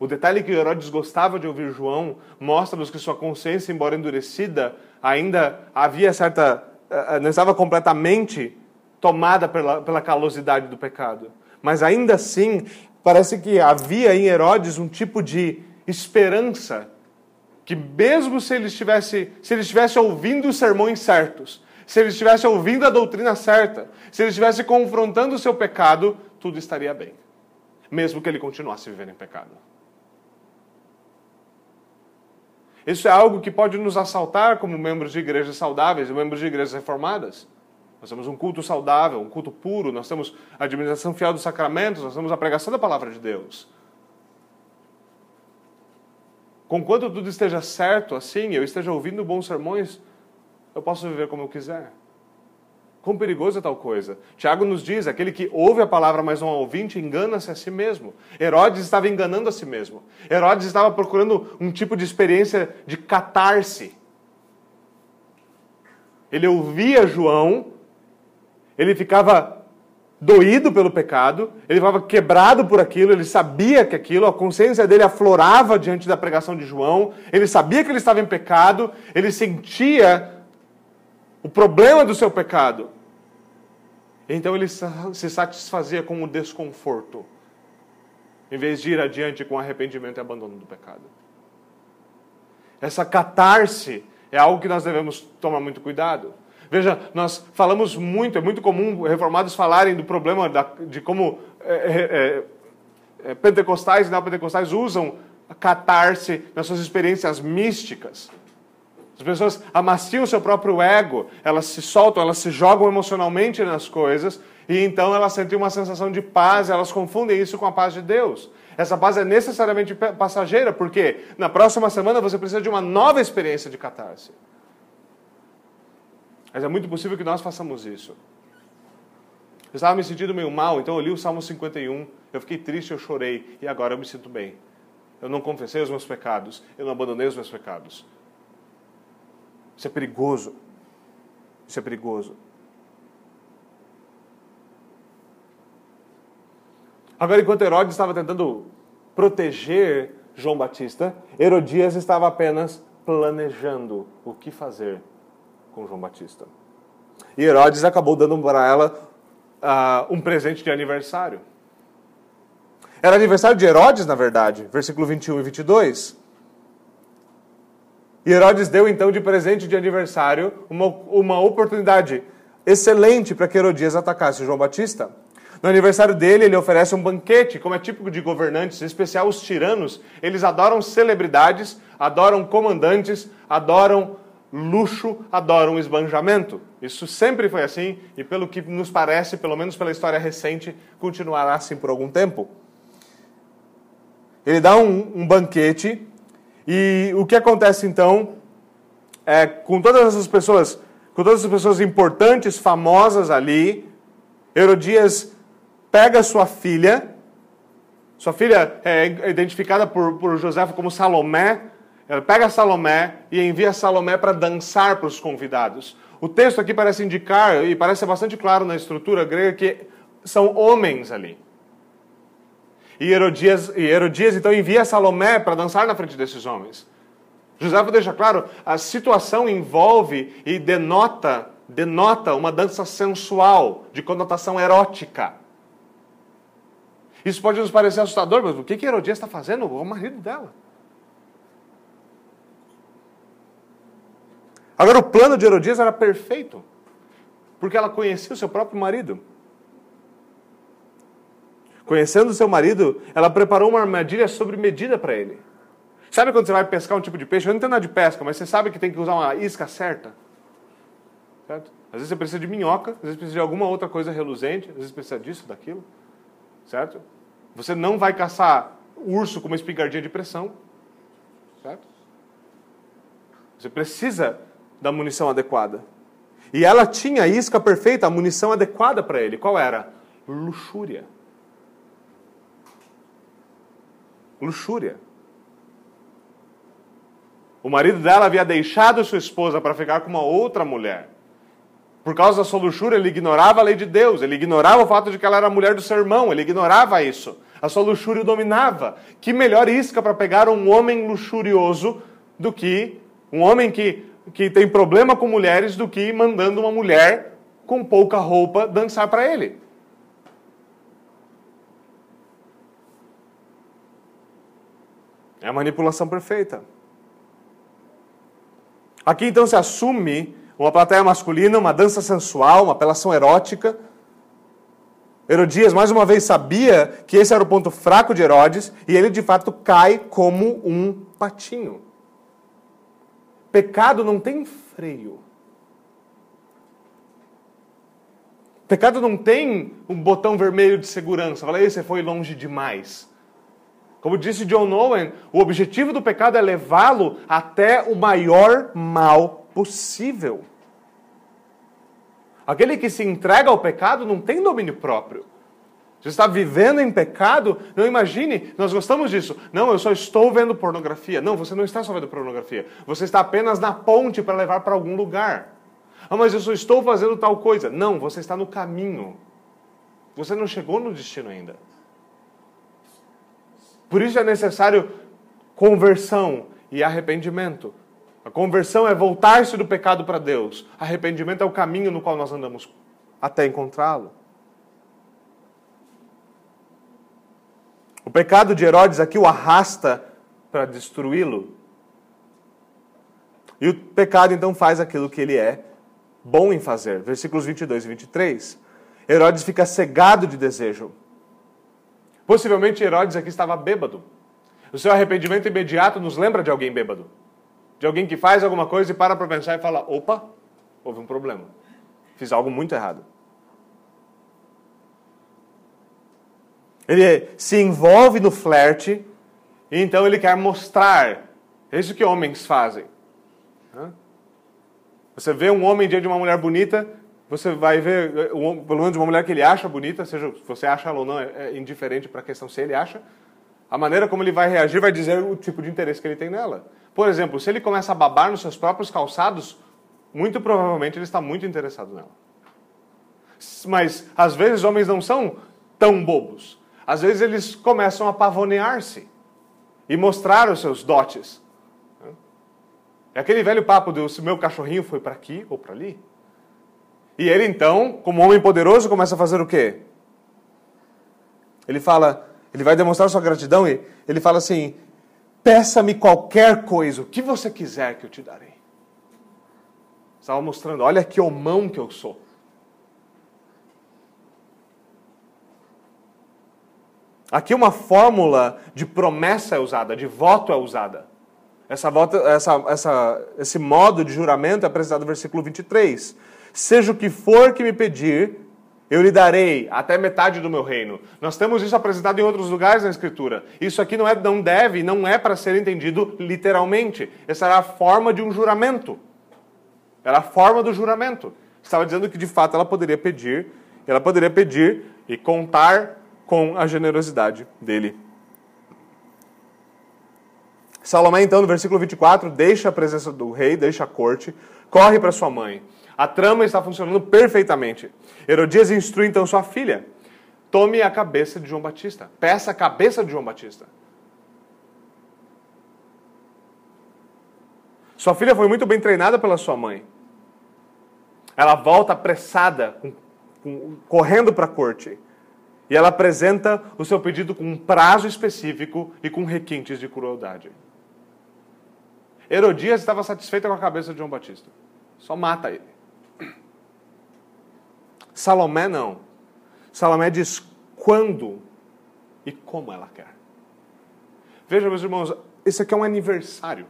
O detalhe que Herodes gostava de ouvir João mostra-nos que sua consciência, embora endurecida, ainda havia certa. É, é, não estava completamente tomada pela, pela calosidade do pecado. Mas ainda assim, parece que havia em Herodes um tipo de esperança que mesmo se ele estivesse, se ele estivesse ouvindo os sermões certos, se ele estivesse ouvindo a doutrina certa, se ele estivesse confrontando o seu pecado, tudo estaria bem, mesmo que ele continuasse vivendo em pecado. Isso é algo que pode nos assaltar como membros de igrejas saudáveis e membros de igrejas reformadas. Nós temos um culto saudável, um culto puro, nós temos a administração fiel dos sacramentos, nós temos a pregação da palavra de Deus. Conquanto tudo esteja certo assim, eu esteja ouvindo bons sermões, eu posso viver como eu quiser. Quão perigoso é tal coisa? Tiago nos diz: aquele que ouve a palavra, mas não a ouvinte, engana-se a si mesmo. Herodes estava enganando a si mesmo. Herodes estava procurando um tipo de experiência de catarse. Ele ouvia João ele ficava doído pelo pecado, ele estava quebrado por aquilo, ele sabia que aquilo, a consciência dele aflorava diante da pregação de João, ele sabia que ele estava em pecado, ele sentia o problema do seu pecado. Então ele se satisfazia com o desconforto, em vez de ir adiante com arrependimento e abandono do pecado. Essa catarse é algo que nós devemos tomar muito cuidado. Veja, nós falamos muito, é muito comum reformados falarem do problema da, de como é, é, é, pentecostais e não pentecostais usam a catarse nas suas experiências místicas. As pessoas amaciam o seu próprio ego, elas se soltam, elas se jogam emocionalmente nas coisas, e então elas sentem uma sensação de paz, elas confundem isso com a paz de Deus. Essa paz é necessariamente passageira, porque na próxima semana você precisa de uma nova experiência de catarse. Mas é muito possível que nós façamos isso. Eu estava me sentindo meio mal, então eu li o Salmo 51, eu fiquei triste, eu chorei, e agora eu me sinto bem. Eu não confessei os meus pecados, eu não abandonei os meus pecados. Isso é perigoso. Isso é perigoso. Agora, enquanto Herodes estava tentando proteger João Batista, Herodias estava apenas planejando o que fazer com João Batista. E Herodes acabou dando para ela uh, um presente de aniversário. Era aniversário de Herodes, na verdade, versículo 21 e 22. E Herodes deu então de presente de aniversário uma, uma oportunidade excelente para que Herodias atacasse João Batista. No aniversário dele, ele oferece um banquete, como é típico de governantes, em especial os tiranos. Eles adoram celebridades, adoram comandantes, adoram luxo adoram esbanjamento. Isso sempre foi assim e, pelo que nos parece, pelo menos pela história recente, continuará assim por algum tempo. Ele dá um, um banquete e o que acontece então é com todas essas pessoas, com todas as pessoas importantes, famosas ali, Herodias pega sua filha, sua filha é identificada por, por José como Salomé, ela pega Salomé e envia Salomé para dançar para os convidados. O texto aqui parece indicar, e parece bastante claro na estrutura grega, que são homens ali. E Herodias, e Herodias então envia Salomé para dançar na frente desses homens. José deixa claro, a situação envolve e denota, denota uma dança sensual, de conotação erótica. Isso pode nos parecer assustador, mas o que, que Herodias está fazendo? O marido dela. Agora, o plano de Herodias era perfeito, porque ela conhecia o seu próprio marido. Conhecendo seu marido, ela preparou uma armadilha sobre medida para ele. Sabe quando você vai pescar um tipo de peixe? Eu não entendo nada de pesca, mas você sabe que tem que usar uma isca certa. Certo? Às vezes você precisa de minhoca, às vezes precisa de alguma outra coisa reluzente, às vezes precisa disso, daquilo. Certo? Você não vai caçar urso com uma espingardinha de pressão. Certo? Você precisa da munição adequada. E ela tinha a isca perfeita, a munição adequada para ele. Qual era? Luxúria. Luxúria. O marido dela havia deixado sua esposa para ficar com uma outra mulher. Por causa da sua luxúria, ele ignorava a lei de Deus, ele ignorava o fato de que ela era mulher do seu irmão, ele ignorava isso. A sua luxúria o dominava. Que melhor isca para pegar um homem luxurioso do que um homem que que tem problema com mulheres do que mandando uma mulher com pouca roupa dançar para ele. É a manipulação perfeita. Aqui então se assume uma plateia masculina, uma dança sensual, uma apelação erótica. Herodias mais uma vez sabia que esse era o ponto fraco de Herodes e ele de fato cai como um patinho. Pecado não tem freio. Pecado não tem um botão vermelho de segurança. Fala, aí você foi longe demais. Como disse John Owen, o objetivo do pecado é levá-lo até o maior mal possível. Aquele que se entrega ao pecado não tem domínio próprio. Você está vivendo em pecado? Não imagine, nós gostamos disso. Não, eu só estou vendo pornografia. Não, você não está só vendo pornografia. Você está apenas na ponte para levar para algum lugar. Ah, mas eu só estou fazendo tal coisa. Não, você está no caminho. Você não chegou no destino ainda. Por isso é necessário conversão e arrependimento. A conversão é voltar-se do pecado para Deus. Arrependimento é o caminho no qual nós andamos até encontrá-lo. O pecado de Herodes aqui o arrasta para destruí-lo. E o pecado então faz aquilo que ele é bom em fazer. Versículos 22 e 23. Herodes fica cegado de desejo. Possivelmente Herodes aqui estava bêbado. O seu arrependimento imediato nos lembra de alguém bêbado. De alguém que faz alguma coisa e para para pensar e fala: opa, houve um problema. Fiz algo muito errado. Ele se envolve no flerte e então ele quer mostrar. É isso que homens fazem. Você vê um homem diante de uma mulher bonita, você vai ver, pelo menos uma mulher que ele acha bonita, seja se você acha ela ou não, é, é indiferente para a questão se ele acha. A maneira como ele vai reagir vai dizer o tipo de interesse que ele tem nela. Por exemplo, se ele começa a babar nos seus próprios calçados, muito provavelmente ele está muito interessado nela. Mas às vezes homens não são tão bobos. Às vezes eles começam a pavonear-se e mostrar os seus dotes. É aquele velho papo do se meu cachorrinho foi para aqui ou para ali. E ele então, como homem poderoso, começa a fazer o quê? Ele fala, ele vai demonstrar sua gratidão e ele fala assim: peça-me qualquer coisa, o que você quiser que eu te darei. Estava mostrando, olha que homão que eu sou. Aqui uma fórmula de promessa é usada, de voto é usada. Essa, voto, essa, essa, esse modo de juramento é apresentado no versículo 23. Seja o que for que me pedir, eu lhe darei até metade do meu reino. Nós temos isso apresentado em outros lugares na Escritura. Isso aqui não, é, não deve, não é para ser entendido literalmente. Essa era a forma de um juramento. Era a forma do juramento. Estava dizendo que de fato ela poderia pedir, ela poderia pedir e contar com a generosidade dele. Salomé, então, no versículo 24, deixa a presença do rei, deixa a corte, corre para sua mãe. A trama está funcionando perfeitamente. Herodias instrui então sua filha: tome a cabeça de João Batista, peça a cabeça de João Batista. Sua filha foi muito bem treinada pela sua mãe. Ela volta apressada, com, com, correndo para a corte. E ela apresenta o seu pedido com um prazo específico e com requintes de crueldade. Herodias estava satisfeita com a cabeça de João Batista. Só mata ele. Salomé não. Salomé diz quando e como ela quer. Veja, meus irmãos, esse aqui é um aniversário.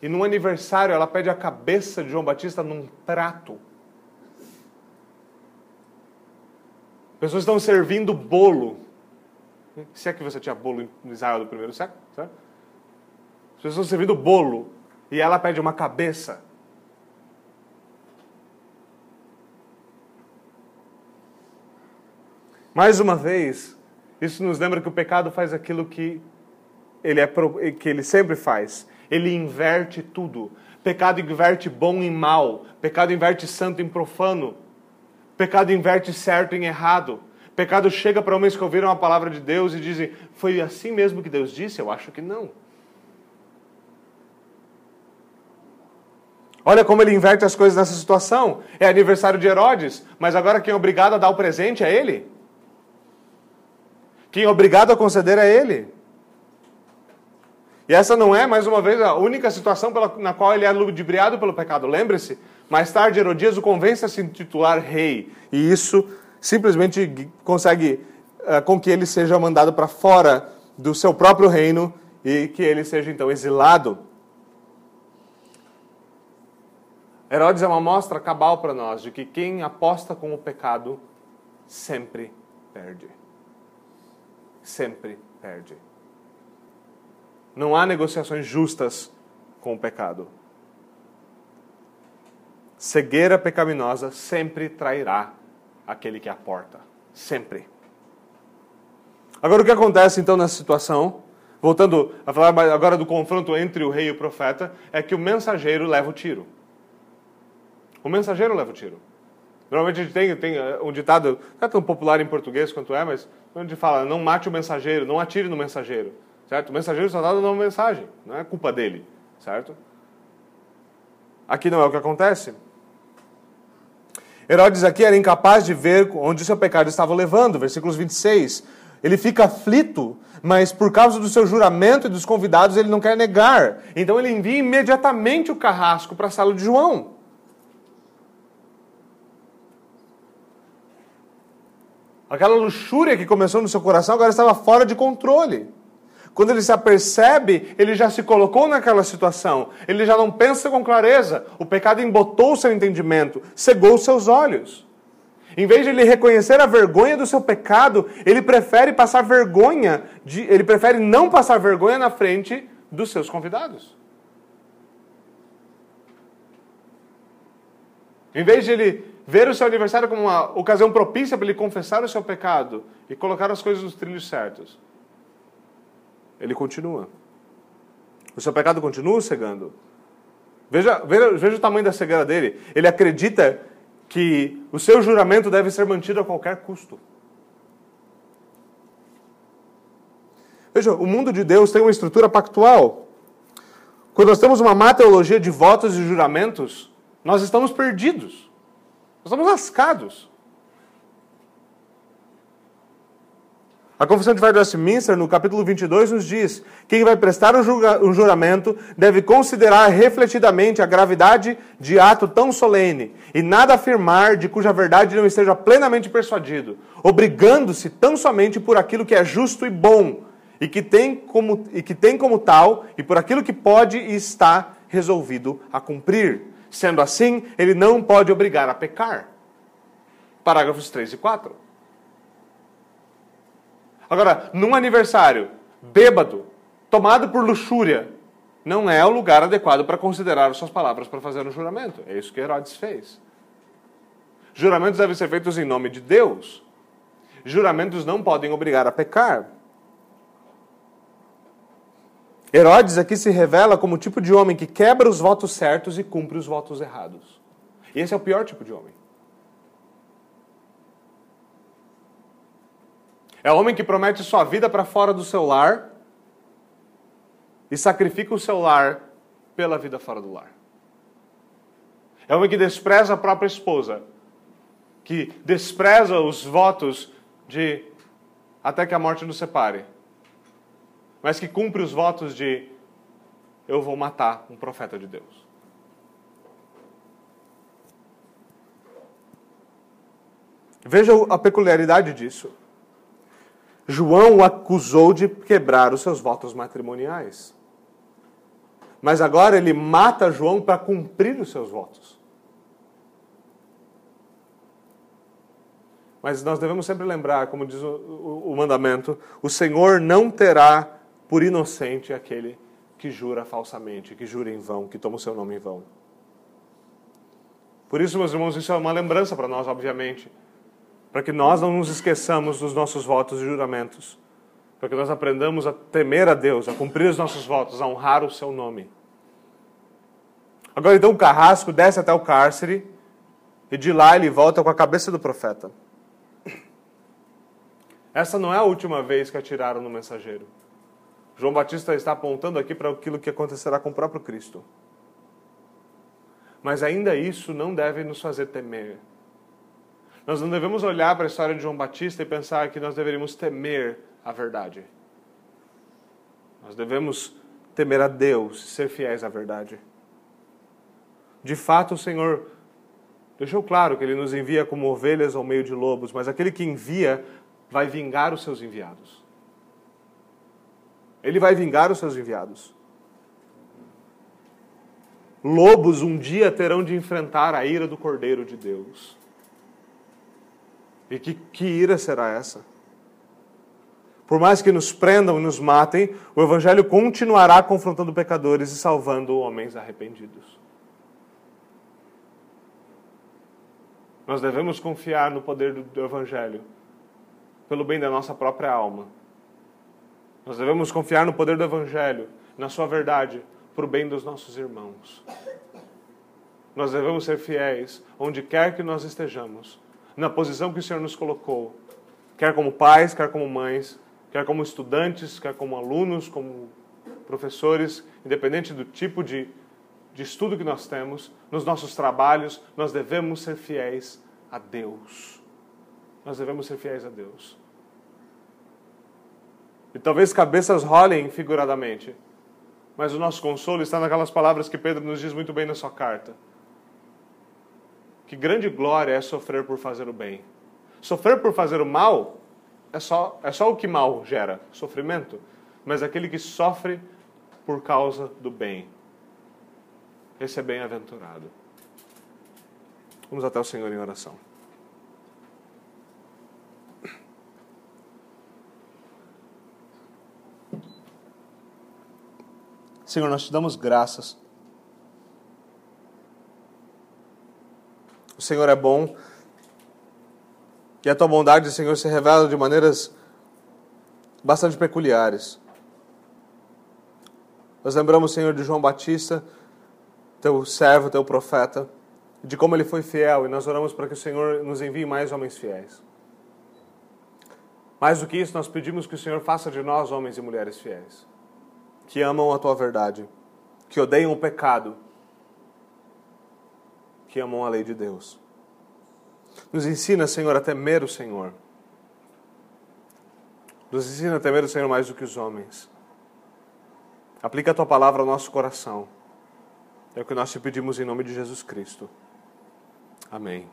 E no aniversário ela pede a cabeça de João Batista num prato. Pessoas estão servindo bolo. Se é que você tinha bolo no Israel do primeiro século, certo? As pessoas estão servindo bolo e ela pede uma cabeça. Mais uma vez, isso nos lembra que o pecado faz aquilo que ele, é, que ele sempre faz. Ele inverte tudo. Pecado inverte bom em mal. Pecado inverte santo em profano. Pecado inverte certo em errado. Pecado chega para homens que ouviram a palavra de Deus e dizem: Foi assim mesmo que Deus disse? Eu acho que não. Olha como ele inverte as coisas nessa situação. É aniversário de Herodes, mas agora quem é obrigado a dar o presente é ele? Quem é obrigado a conceder é ele? E essa não é, mais uma vez, a única situação pela, na qual ele é ludibriado pelo pecado. Lembre-se, mais tarde, Herodias o convence a se intitular rei. E isso simplesmente consegue uh, com que ele seja mandado para fora do seu próprio reino e que ele seja então exilado. Herodes é uma mostra cabal para nós de que quem aposta com o pecado sempre perde. Sempre perde. Não há negociações justas com o pecado. Cegueira pecaminosa sempre trairá aquele que aporta. Sempre. Agora, o que acontece então nessa situação? Voltando a falar agora do confronto entre o rei e o profeta, é que o mensageiro leva o tiro. O mensageiro leva o tiro. Normalmente a gente tem, tem eh, um ditado, não é tão popular em português quanto é, mas gente fala, não mate o mensageiro, não atire no mensageiro. Certo? O mensageiro só está dando uma mensagem, não é culpa dele. Certo? Aqui não é o que acontece. Herodes aqui era incapaz de ver onde seu pecado estava levando, versículos 26. Ele fica aflito, mas por causa do seu juramento e dos convidados, ele não quer negar. Então ele envia imediatamente o carrasco para a sala de João. Aquela luxúria que começou no seu coração agora estava fora de controle. Quando ele se apercebe, ele já se colocou naquela situação. Ele já não pensa com clareza. O pecado embotou seu entendimento, cegou seus olhos. Em vez de ele reconhecer a vergonha do seu pecado, ele prefere passar vergonha, de, ele prefere não passar vergonha na frente dos seus convidados. Em vez de ele ver o seu aniversário como uma ocasião propícia para ele confessar o seu pecado e colocar as coisas nos trilhos certos, ele continua. O seu pecado continua cegando. Veja, veja, veja o tamanho da cegueira dele. Ele acredita que o seu juramento deve ser mantido a qualquer custo. Veja, o mundo de Deus tem uma estrutura pactual. Quando nós temos uma má teologia de votos e juramentos, nós estamos perdidos. Nós estamos lascados. A Confissão de Fé de Westminster, no capítulo 22, nos diz: quem vai prestar um juramento deve considerar refletidamente a gravidade de ato tão solene e nada afirmar de cuja verdade não esteja plenamente persuadido, obrigando-se tão somente por aquilo que é justo e bom e que tem como, e que tem como tal e por aquilo que pode e está resolvido a cumprir. Sendo assim, ele não pode obrigar a pecar. Parágrafos 3 e 4. Agora, num aniversário, bêbado, tomado por luxúria, não é o lugar adequado para considerar suas palavras para fazer um juramento. É isso que Herodes fez. Juramentos devem ser feitos em nome de Deus. Juramentos não podem obrigar a pecar. Herodes aqui se revela como o tipo de homem que quebra os votos certos e cumpre os votos errados. E esse é o pior tipo de homem. É o homem que promete sua vida para fora do seu lar e sacrifica o seu lar pela vida fora do lar. É o homem que despreza a própria esposa, que despreza os votos de até que a morte nos separe, mas que cumpre os votos de eu vou matar um profeta de Deus. Veja a peculiaridade disso. João o acusou de quebrar os seus votos matrimoniais. Mas agora ele mata João para cumprir os seus votos. Mas nós devemos sempre lembrar, como diz o, o, o mandamento, o Senhor não terá por inocente aquele que jura falsamente, que jura em vão, que toma o seu nome em vão. Por isso, meus irmãos, isso é uma lembrança para nós, obviamente para que nós não nos esqueçamos dos nossos votos e juramentos, para que nós aprendamos a temer a Deus, a cumprir os nossos votos, a honrar o seu nome. Agora então o carrasco desce até o cárcere e de lá ele volta com a cabeça do profeta. Essa não é a última vez que atiraram no mensageiro. João Batista está apontando aqui para aquilo que acontecerá com o próprio Cristo. Mas ainda isso não deve nos fazer temer. Nós não devemos olhar para a história de João Batista e pensar que nós deveríamos temer a verdade. Nós devemos temer a Deus e ser fiéis à verdade. De fato, o Senhor deixou claro que Ele nos envia como ovelhas ao meio de lobos, mas aquele que envia vai vingar os seus enviados. Ele vai vingar os seus enviados. Lobos um dia terão de enfrentar a ira do Cordeiro de Deus. E que, que ira será essa? Por mais que nos prendam e nos matem, o Evangelho continuará confrontando pecadores e salvando homens arrependidos. Nós devemos confiar no poder do Evangelho, pelo bem da nossa própria alma. Nós devemos confiar no poder do Evangelho, na sua verdade, para o bem dos nossos irmãos. nós devemos ser fiéis onde quer que nós estejamos, na posição que o Senhor nos colocou, quer como pais, quer como mães, quer como estudantes, quer como alunos, como professores, independente do tipo de, de estudo que nós temos, nos nossos trabalhos, nós devemos ser fiéis a Deus. Nós devemos ser fiéis a Deus. E talvez cabeças rolem figuradamente, mas o nosso consolo está naquelas palavras que Pedro nos diz muito bem na sua carta. Que grande glória é sofrer por fazer o bem. Sofrer por fazer o mal é só, é só o que mal gera, sofrimento. Mas aquele que sofre por causa do bem, esse é bem-aventurado. Vamos até o Senhor em oração. Senhor, nós te damos graças. O Senhor é bom e a tua bondade, Senhor, se revela de maneiras bastante peculiares. Nós lembramos, Senhor, de João Batista, teu servo, teu profeta, de como ele foi fiel, e nós oramos para que o Senhor nos envie mais homens fiéis. Mais do que isso, nós pedimos que o Senhor faça de nós homens e mulheres fiéis, que amam a tua verdade, que odeiam o pecado, que amam a lei de Deus. Nos ensina, Senhor, a temer o Senhor. Nos ensina a temer o Senhor mais do que os homens. Aplica a tua palavra ao nosso coração. É o que nós te pedimos em nome de Jesus Cristo. Amém.